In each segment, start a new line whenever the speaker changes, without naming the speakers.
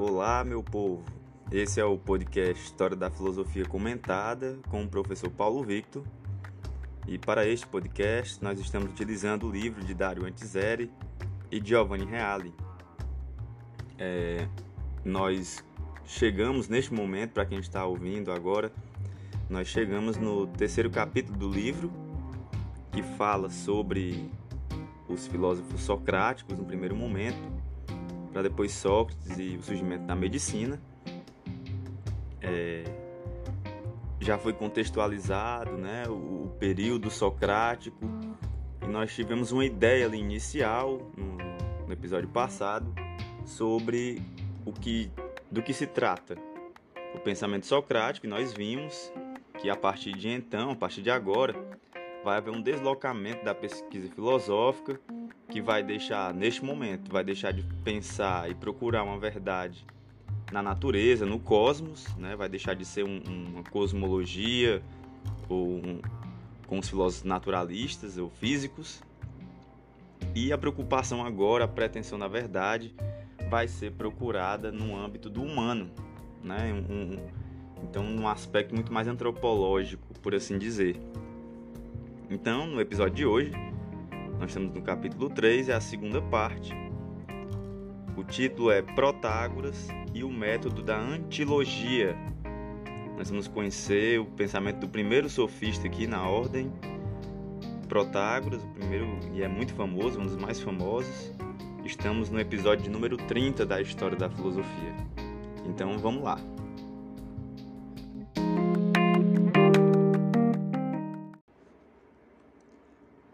Olá, meu povo. Esse é o podcast História da Filosofia Comentada com o professor Paulo Victor. E para este podcast, nós estamos utilizando o livro de Dario Antiseri e Giovanni Reale. É, nós chegamos neste momento, para quem está ouvindo agora, nós chegamos no terceiro capítulo do livro, que fala sobre os filósofos socráticos no primeiro momento, para depois Sócrates e o surgimento da medicina. É, já foi contextualizado né, o, o, período socrático e nós tivemos uma ideia ali inicial no, no episódio passado sobre o que, do que se trata o pensamento socrático e nós vimos que a partir de então, a partir de agora, vai haver um deslocamento da pesquisa filosófica que vai deixar, neste momento, vai deixar de pensar e procurar uma verdade na natureza, no cosmos, né? vai deixar de ser um, uma cosmologia ou um, com os filósofos naturalistas ou físicos. E a preocupação agora, a pretensão da verdade, vai ser procurada no âmbito do humano, né? Um, então, num aspecto muito mais antropológico, por assim dizer. Então, no episódio de hoje, nós estamos no capítulo 3, é a segunda parte. O título é Protágoras e o método da antilogia. Nós vamos conhecer o pensamento do primeiro sofista aqui na ordem. Protágoras, o primeiro e é muito famoso, um dos mais famosos. Estamos no episódio número 30 da história da filosofia. Então vamos lá.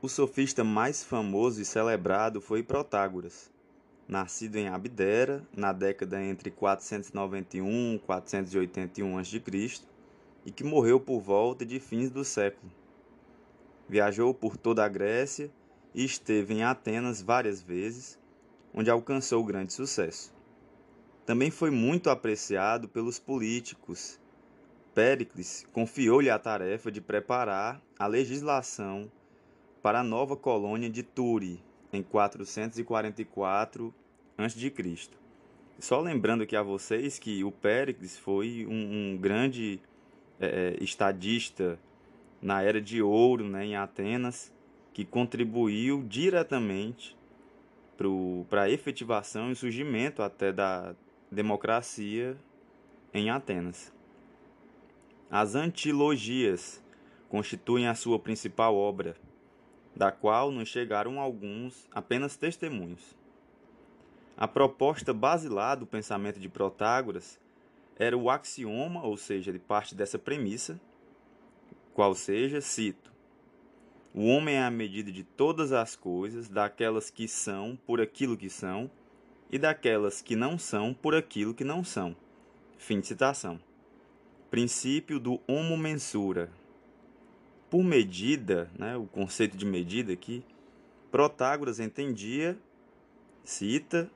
O sofista mais famoso e celebrado foi Protágoras, nascido em Abdera na década entre 491 e 481 a.C. e que morreu por volta de fins do século. Viajou por toda a Grécia e esteve em Atenas várias vezes, onde alcançou grande sucesso. Também foi muito apreciado pelos políticos. Péricles confiou-lhe a tarefa de preparar a legislação para a nova colônia de Turi, em 444 a.C. Só lembrando aqui a vocês que o Péricles foi um, um grande é, é, estadista na era de ouro né, em Atenas, que contribuiu diretamente para a efetivação e surgimento até da democracia em Atenas. As antilogias constituem a sua principal obra da qual nos chegaram alguns apenas testemunhos. A proposta basilar do pensamento de Protágoras era o axioma, ou seja, de parte dessa premissa, qual seja, cito: O homem é a medida de todas as coisas, daquelas que são por aquilo que são, e daquelas que não são por aquilo que não são. Fim de citação. Princípio do homo mensura, por medida, né, o conceito de medida aqui, Protágoras entendia, cita,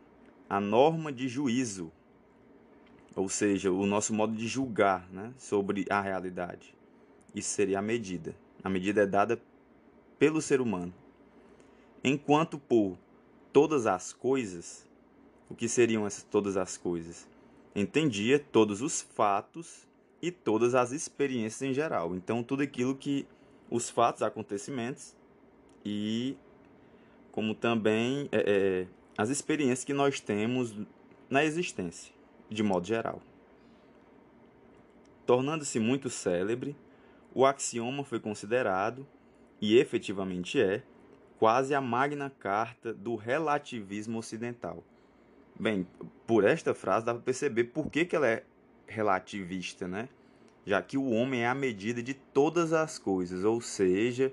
a norma de juízo, ou seja, o nosso modo de julgar né, sobre a realidade. Isso seria a medida. A medida é dada pelo ser humano. Enquanto por todas as coisas, o que seriam essas todas as coisas? Entendia todos os fatos e todas as experiências em geral. Então, tudo aquilo que os fatos, acontecimentos e como também é, é, as experiências que nós temos na existência, de modo geral. Tornando-se muito célebre, o axioma foi considerado, e efetivamente é, quase a magna carta do relativismo ocidental. Bem, por esta frase dá para perceber por que, que ela é relativista, né? Já que o homem é a medida de todas as coisas, ou seja,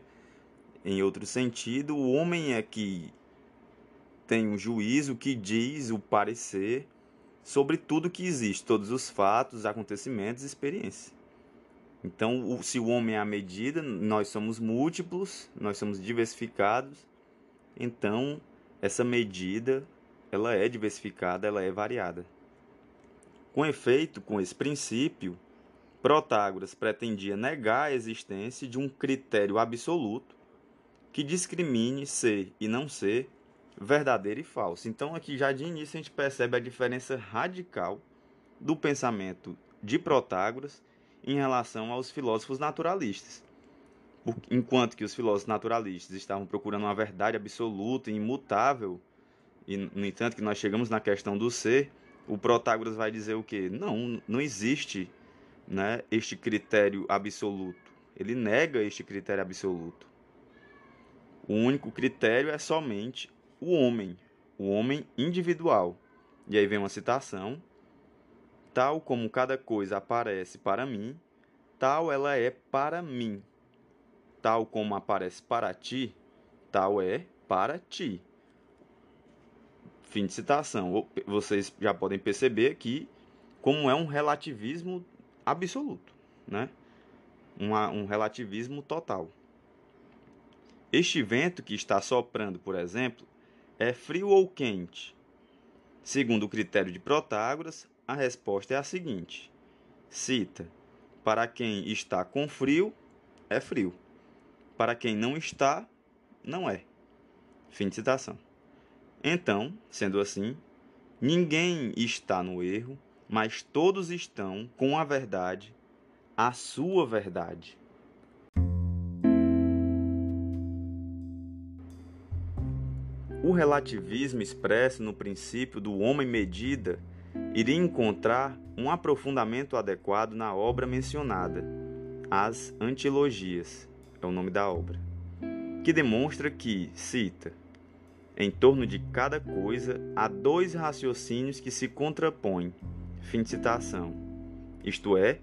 em outro sentido, o homem é que tem um juízo que diz o parecer sobre tudo que existe, todos os fatos, acontecimentos e experiências. Então, se o homem é a medida, nós somos múltiplos, nós somos diversificados. Então, essa medida, ela é diversificada, ela é variada. Com efeito, com esse princípio, Protágoras pretendia negar a existência de um critério absoluto que discrimine ser e não ser verdadeiro e falso. Então, aqui já de início a gente percebe a diferença radical do pensamento de Protágoras em relação aos filósofos naturalistas. Enquanto que os filósofos naturalistas estavam procurando uma verdade absoluta e imutável, e no entanto que nós chegamos na questão do ser, o Protágoras vai dizer o quê? Não, não existe né, este critério absoluto. Ele nega este critério absoluto. O único critério é somente o homem, o homem individual. E aí vem uma citação: tal como cada coisa aparece para mim, tal ela é para mim. Tal como aparece para ti, tal é para ti. Fim de citação. Vocês já podem perceber aqui como é um relativismo absoluto, né? Um, um relativismo total. Este vento que está soprando, por exemplo, é frio ou quente? Segundo o critério de Protágoras, a resposta é a seguinte: cita, para quem está com frio, é frio. Para quem não está, não é. Fim de citação. Então, sendo assim, ninguém está no erro, mas todos estão com a verdade, a sua verdade. O relativismo expresso no princípio do homem-medida iria encontrar um aprofundamento adequado na obra mencionada, As Antilogias, é o nome da obra, que demonstra que, cita, em torno de cada coisa há dois raciocínios que se contrapõem. Fim de citação. Isto é,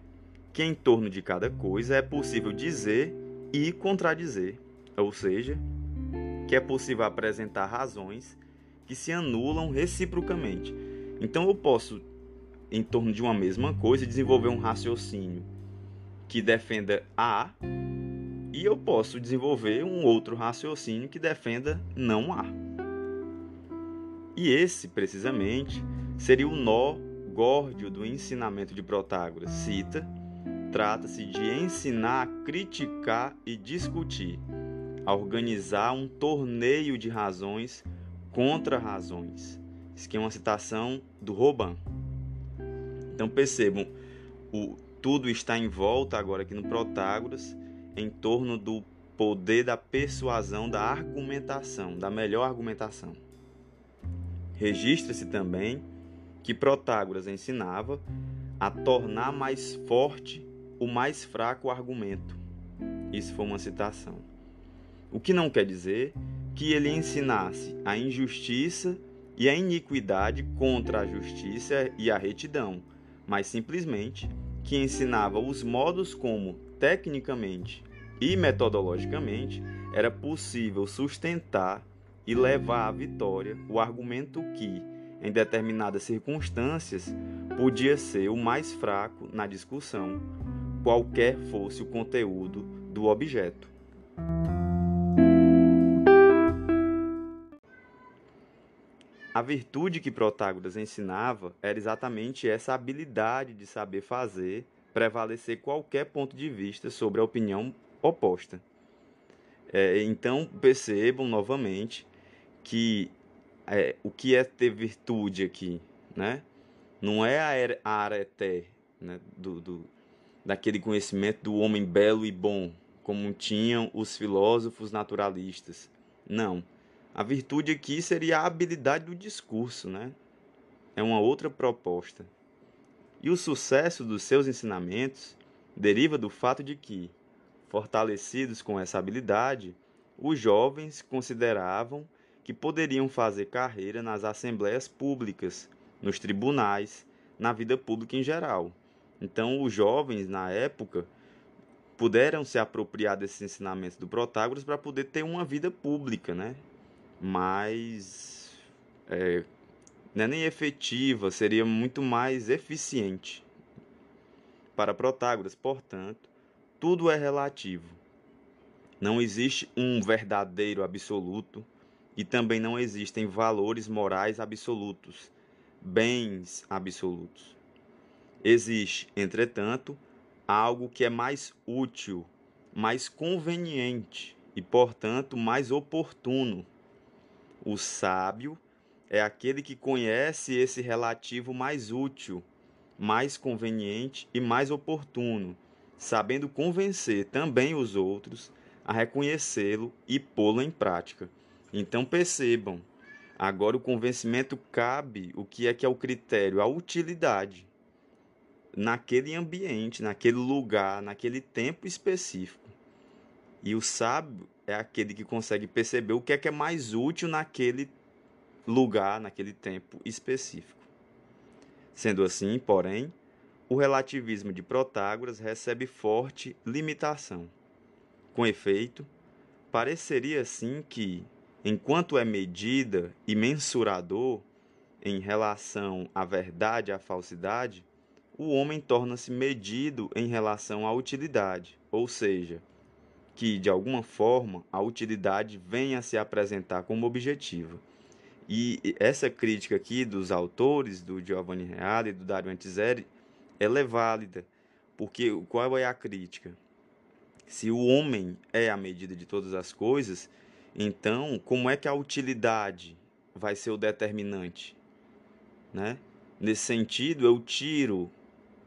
que em torno de cada coisa é possível dizer e contradizer, ou seja, que é possível apresentar razões que se anulam reciprocamente. Então eu posso, em torno de uma mesma coisa, desenvolver um raciocínio que defenda A e eu posso desenvolver um outro raciocínio que defenda não A. E esse, precisamente, seria o nó górdio do ensinamento de Protágoras. Cita: trata-se de ensinar a criticar e discutir, a organizar um torneio de razões contra razões. Isso aqui é uma citação do Roban. Então percebam, o, tudo está em volta agora aqui no Protágoras em torno do poder da persuasão, da argumentação, da melhor argumentação. Registra-se também que Protágoras ensinava a tornar mais forte o mais fraco argumento. Isso foi uma citação. O que não quer dizer que ele ensinasse a injustiça e a iniquidade contra a justiça e a retidão, mas simplesmente que ensinava os modos como, tecnicamente e metodologicamente, era possível sustentar e levar à vitória o argumento que, em determinadas circunstâncias, podia ser o mais fraco na discussão, qualquer fosse o conteúdo do objeto. A virtude que Protágoras ensinava era exatamente essa habilidade de saber fazer prevalecer qualquer ponto de vista sobre a opinião oposta. É, então percebam novamente que é, o que é ter virtude aqui, né? Não é a, a areté, né? Do, do, daquele conhecimento do homem belo e bom, como tinham os filósofos naturalistas. Não. A virtude aqui seria a habilidade do discurso, né? É uma outra proposta. E o sucesso dos seus ensinamentos deriva do fato de que, fortalecidos com essa habilidade, os jovens consideravam que poderiam fazer carreira nas assembleias públicas, nos tribunais, na vida pública em geral. Então, os jovens, na época, puderam se apropriar desses ensinamentos do Protágoras para poder ter uma vida pública, né? mais. É, não é nem efetiva, seria muito mais eficiente. Para Protágoras, portanto, tudo é relativo. Não existe um verdadeiro absoluto e também não existem valores morais absolutos, bens absolutos. Existe, entretanto, algo que é mais útil, mais conveniente e, portanto, mais oportuno. O sábio é aquele que conhece esse relativo mais útil, mais conveniente e mais oportuno, sabendo convencer também os outros a reconhecê-lo e pô-lo em prática. Então percebam, agora o convencimento cabe o que é que é o critério, a utilidade naquele ambiente, naquele lugar, naquele tempo específico. E o sábio é aquele que consegue perceber o que é que é mais útil naquele lugar, naquele tempo específico. Sendo assim, porém, o relativismo de Protágoras recebe forte limitação. Com efeito, pareceria assim que, enquanto é medida e mensurador em relação à verdade e à falsidade, o homem torna-se medido em relação à utilidade, ou seja, que de alguma forma a utilidade venha a se apresentar como objetiva. E essa crítica aqui dos autores, do Giovanni Reale e do Dario Antiseri, ela é válida, porque qual é a crítica? Se o homem é a medida de todas as coisas, então como é que a utilidade vai ser o determinante? Né? Nesse sentido, eu tiro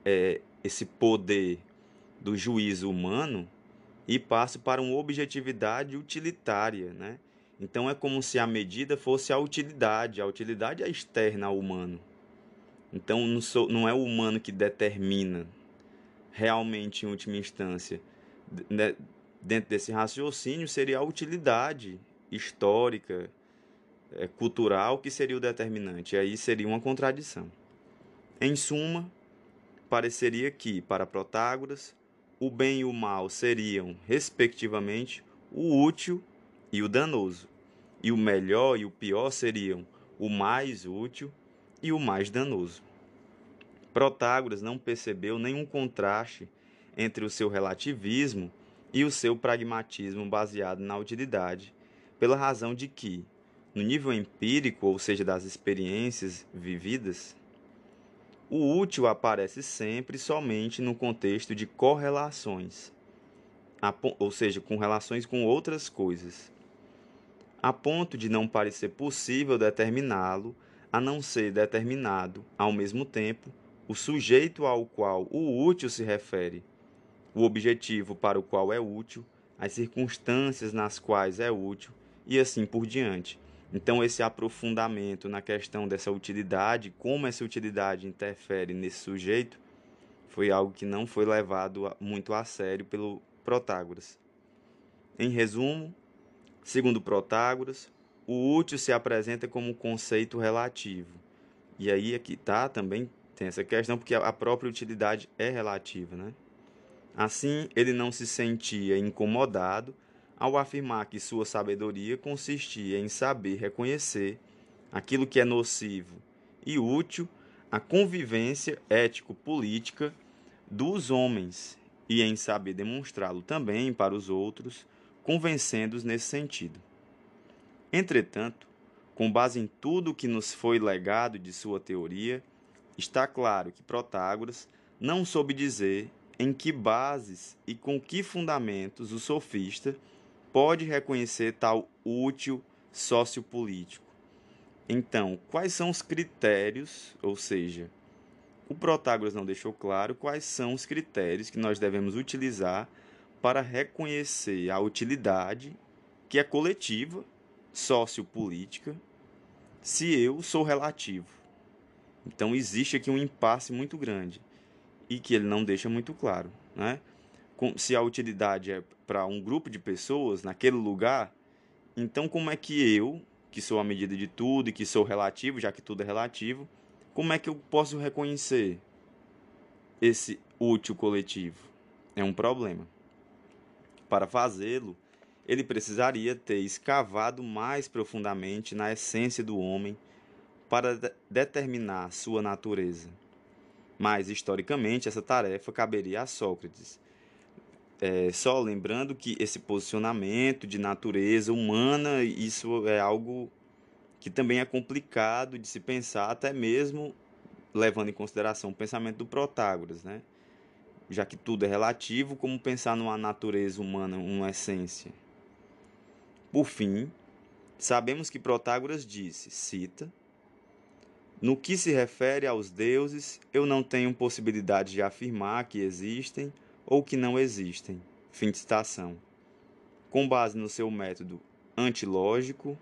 é, esse poder do juízo humano e passo para uma objetividade utilitária, né? Então é como se a medida fosse a utilidade, a utilidade é externa ao humano. Então não, sou, não é o humano que determina realmente em última instância. Dentro desse raciocínio seria a utilidade histórica, é, cultural que seria o determinante. E aí seria uma contradição. Em suma, pareceria que, para Protágoras, o bem e o mal seriam, respectivamente, o útil e o danoso, e o melhor e o pior seriam o mais útil e o mais danoso. Protágoras não percebeu nenhum contraste entre o seu relativismo e o seu pragmatismo baseado na utilidade, pela razão de que, no nível empírico, ou seja, das experiências vividas, o útil aparece sempre somente no contexto de correlações, ou seja, com relações com outras coisas, a ponto de não parecer possível determiná-lo, a não ser determinado, ao mesmo tempo, o sujeito ao qual o útil se refere, o objetivo para o qual é útil, as circunstâncias nas quais é útil e assim por diante então, esse aprofundamento na questão dessa utilidade, como essa utilidade interfere nesse sujeito, foi algo que não foi levado muito a sério pelo Protágoras. Em resumo, segundo Protágoras, o útil se apresenta como um conceito relativo. E aí aqui tá também tem essa questão porque a própria utilidade é relativa, né? Assim, ele não se sentia incomodado ao afirmar que sua sabedoria consistia em saber reconhecer aquilo que é nocivo e útil à convivência ético-política dos homens e em saber demonstrá-lo também para os outros, convencendo-os nesse sentido. Entretanto, com base em tudo o que nos foi legado de sua teoria, está claro que Protágoras não soube dizer em que bases e com que fundamentos o sofista pode reconhecer tal útil sociopolítico. Então, quais são os critérios, ou seja, o Protágoras não deixou claro quais são os critérios que nós devemos utilizar para reconhecer a utilidade que é coletiva, sociopolítica, se eu sou relativo. Então existe aqui um impasse muito grande e que ele não deixa muito claro, né? se a utilidade é para um grupo de pessoas naquele lugar, então como é que eu, que sou a medida de tudo e que sou relativo, já que tudo é relativo, como é que eu posso reconhecer esse útil coletivo? É um problema. Para fazê-lo, ele precisaria ter escavado mais profundamente na essência do homem para de determinar sua natureza. Mas, historicamente, essa tarefa caberia a Sócrates, é, só lembrando que esse posicionamento de natureza humana, isso é algo que também é complicado de se pensar, até mesmo levando em consideração o pensamento do Protágoras, né? Já que tudo é relativo, como pensar numa natureza humana, uma essência? Por fim, Sabemos que Protágoras disse, cita, no que se refere aos deuses, eu não tenho possibilidade de afirmar que existem ou que não existem. Fim de citação. Com base no seu método antilógico,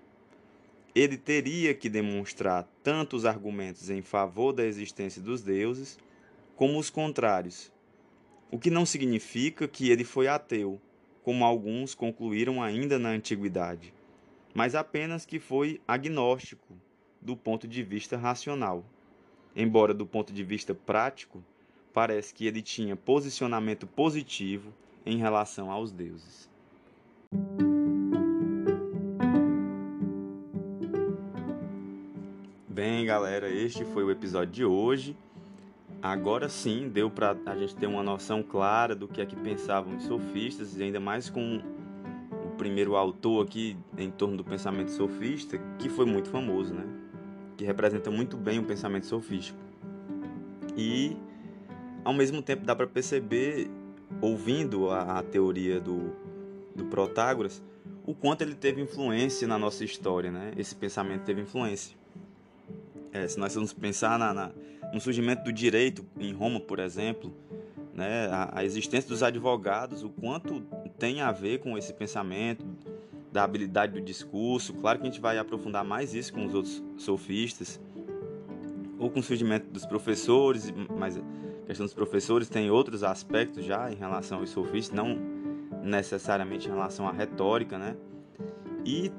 ele teria que demonstrar tanto os argumentos em favor da existência dos deuses, como os contrários, o que não significa que ele foi ateu, como alguns concluíram ainda na antiguidade, mas apenas que foi agnóstico do ponto de vista racional. Embora do ponto de vista prático, parece que ele tinha posicionamento positivo em relação aos deuses. Bem, galera, este foi o episódio de hoje. Agora sim, deu para a gente ter uma noção clara do que é que pensavam os sofistas, e ainda mais com o primeiro autor aqui em torno do pensamento sofista, que foi muito famoso, né? Que representa muito bem o pensamento sofístico. E ao mesmo tempo dá para perceber, ouvindo a, a teoria do, do Protágoras, o quanto ele teve influência na nossa história, né? Esse pensamento teve influência. É, se nós vamos pensar na, na, no surgimento do direito em Roma, por exemplo, né, a, a, existência dos advogados, o quanto tem a ver com esse pensamento, da habilidade do discurso. Claro que a gente vai aprofundar mais isso com os outros sofistas, ou com o surgimento dos professores, mas a questão dos professores tem outros aspectos já em relação aos sofistas, não necessariamente em relação à retórica, né? E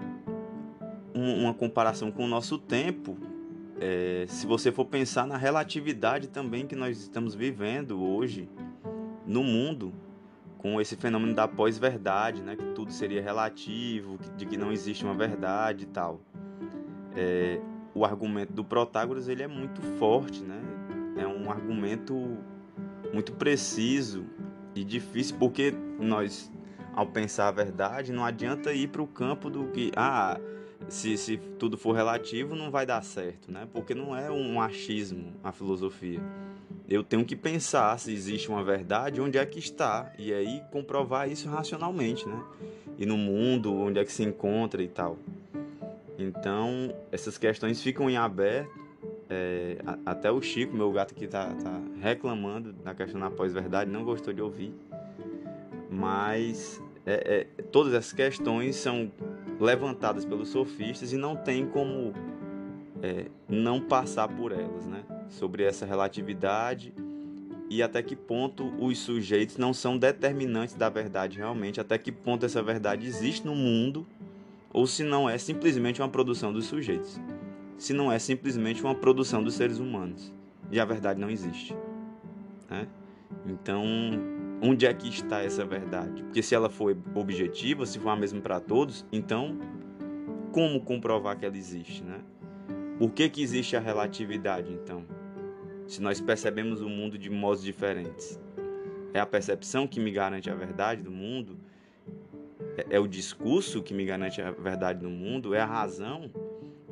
uma comparação com o nosso tempo, é, se você for pensar na relatividade também que nós estamos vivendo hoje no mundo, com esse fenômeno da pós-verdade, né, que tudo seria relativo, de que não existe uma verdade e tal. É, o argumento do Protágoras ele é muito forte, né? É um argumento muito preciso e difícil porque nós, ao pensar a verdade, não adianta ir para o campo do que ah se, se tudo for relativo, não vai dar certo, né? Porque não é um achismo a filosofia. Eu tenho que pensar se existe uma verdade, onde é que está, e aí comprovar isso racionalmente, né? E no mundo, onde é que se encontra e tal. Então, essas questões ficam em aberto. É, até o Chico, meu gato aqui, tá, tá reclamando da questão da pós-verdade, não gostou de ouvir. Mas é, é, todas essas questões são levantadas pelos sofistas e não tem como é, não passar por elas, né? Sobre essa relatividade e até que ponto os sujeitos não são determinantes da verdade realmente, até que ponto essa verdade existe no mundo ou se não é simplesmente uma produção dos sujeitos, se não é simplesmente uma produção dos seres humanos e a verdade não existe, né? Então onde é que está essa verdade? Porque se ela for objetiva, se for a mesma para todos, então como comprovar que ela existe, né? Por que, que existe a relatividade, então? Se nós percebemos o mundo de modos diferentes. É a percepção que me garante a verdade do mundo? É, é o discurso que me garante a verdade do mundo? É a razão?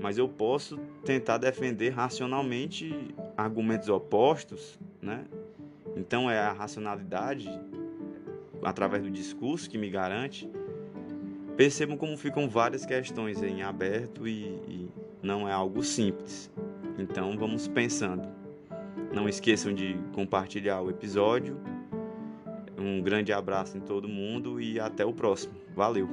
Mas eu posso tentar defender racionalmente argumentos opostos, né? Então é a racionalidade através do discurso que me garante. Percebam como ficam várias questões em aberto e, e não é algo simples. Então vamos pensando. Não esqueçam de compartilhar o episódio. Um grande abraço em todo mundo e até o próximo. Valeu!